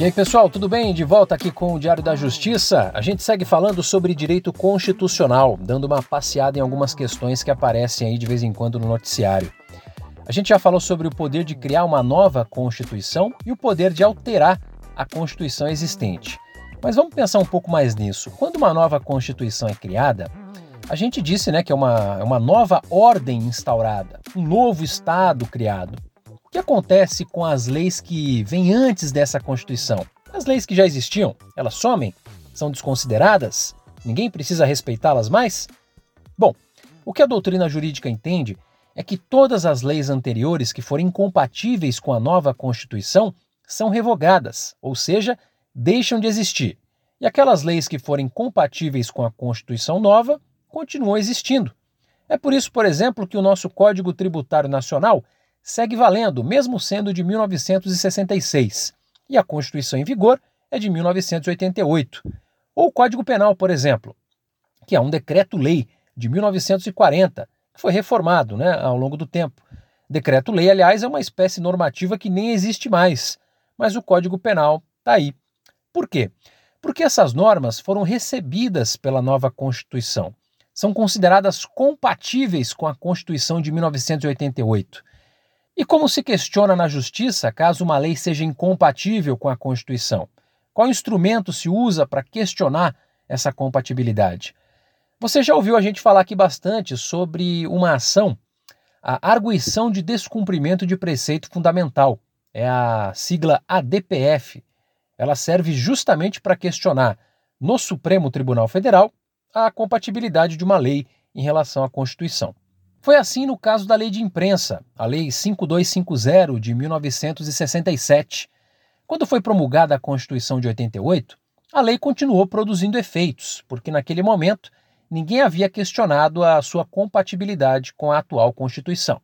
E aí, pessoal, tudo bem? De volta aqui com o Diário da Justiça. A gente segue falando sobre direito constitucional, dando uma passeada em algumas questões que aparecem aí de vez em quando no noticiário. A gente já falou sobre o poder de criar uma nova Constituição e o poder de alterar a Constituição existente. Mas vamos pensar um pouco mais nisso. Quando uma nova Constituição é criada, a gente disse né, que é uma, é uma nova ordem instaurada, um novo Estado criado que acontece com as leis que vêm antes dessa Constituição? As leis que já existiam, elas somem? São desconsideradas? Ninguém precisa respeitá-las mais? Bom, o que a doutrina jurídica entende é que todas as leis anteriores que forem incompatíveis com a nova Constituição são revogadas, ou seja, deixam de existir. E aquelas leis que forem compatíveis com a Constituição nova continuam existindo. É por isso, por exemplo, que o nosso Código Tributário Nacional segue valendo, mesmo sendo de 1966, e a Constituição em vigor é de 1988. Ou o Código Penal, por exemplo, que é um decreto-lei de 1940, que foi reformado né, ao longo do tempo. Decreto-lei, aliás, é uma espécie normativa que nem existe mais, mas o Código Penal está aí. Por quê? Porque essas normas foram recebidas pela nova Constituição. São consideradas compatíveis com a Constituição de 1988. E como se questiona na justiça caso uma lei seja incompatível com a Constituição? Qual instrumento se usa para questionar essa compatibilidade? Você já ouviu a gente falar aqui bastante sobre uma ação, a arguição de descumprimento de preceito fundamental. É a sigla ADPF. Ela serve justamente para questionar no Supremo Tribunal Federal a compatibilidade de uma lei em relação à Constituição. Foi assim no caso da Lei de Imprensa, a Lei 5250 de 1967. Quando foi promulgada a Constituição de 88, a lei continuou produzindo efeitos, porque naquele momento ninguém havia questionado a sua compatibilidade com a atual Constituição.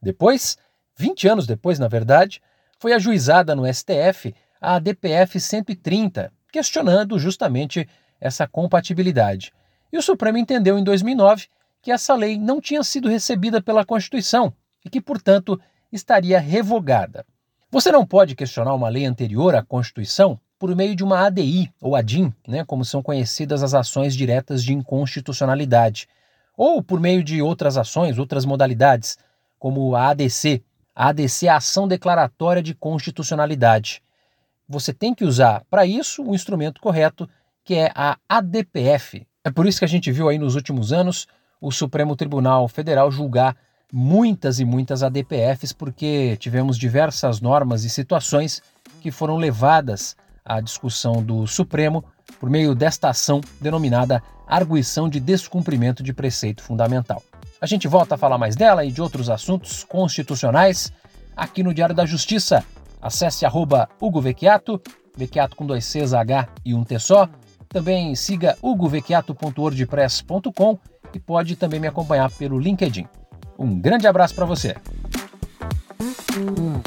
Depois, 20 anos depois, na verdade, foi ajuizada no STF a DPF 130, questionando justamente essa compatibilidade. E o Supremo entendeu em 2009 que essa lei não tinha sido recebida pela Constituição e que, portanto, estaria revogada. Você não pode questionar uma lei anterior à Constituição por meio de uma ADI ou ADIM, né, como são conhecidas as ações diretas de inconstitucionalidade, ou por meio de outras ações, outras modalidades, como a ADC. A ADC é a Ação Declaratória de Constitucionalidade. Você tem que usar para isso o instrumento correto, que é a ADPF. É por isso que a gente viu aí nos últimos anos o Supremo Tribunal Federal julgar muitas e muitas ADPFs, porque tivemos diversas normas e situações que foram levadas à discussão do Supremo por meio desta ação denominada arguição de descumprimento de preceito fundamental. A gente volta a falar mais dela e de outros assuntos constitucionais aqui no Diário da Justiça. Acesse arroba Hugo Vecchiato, Vecchiato com dois Cs, H e um T só. Também siga hugovequiato.wordpress.com e pode também me acompanhar pelo LinkedIn. Um grande abraço para você! Hum.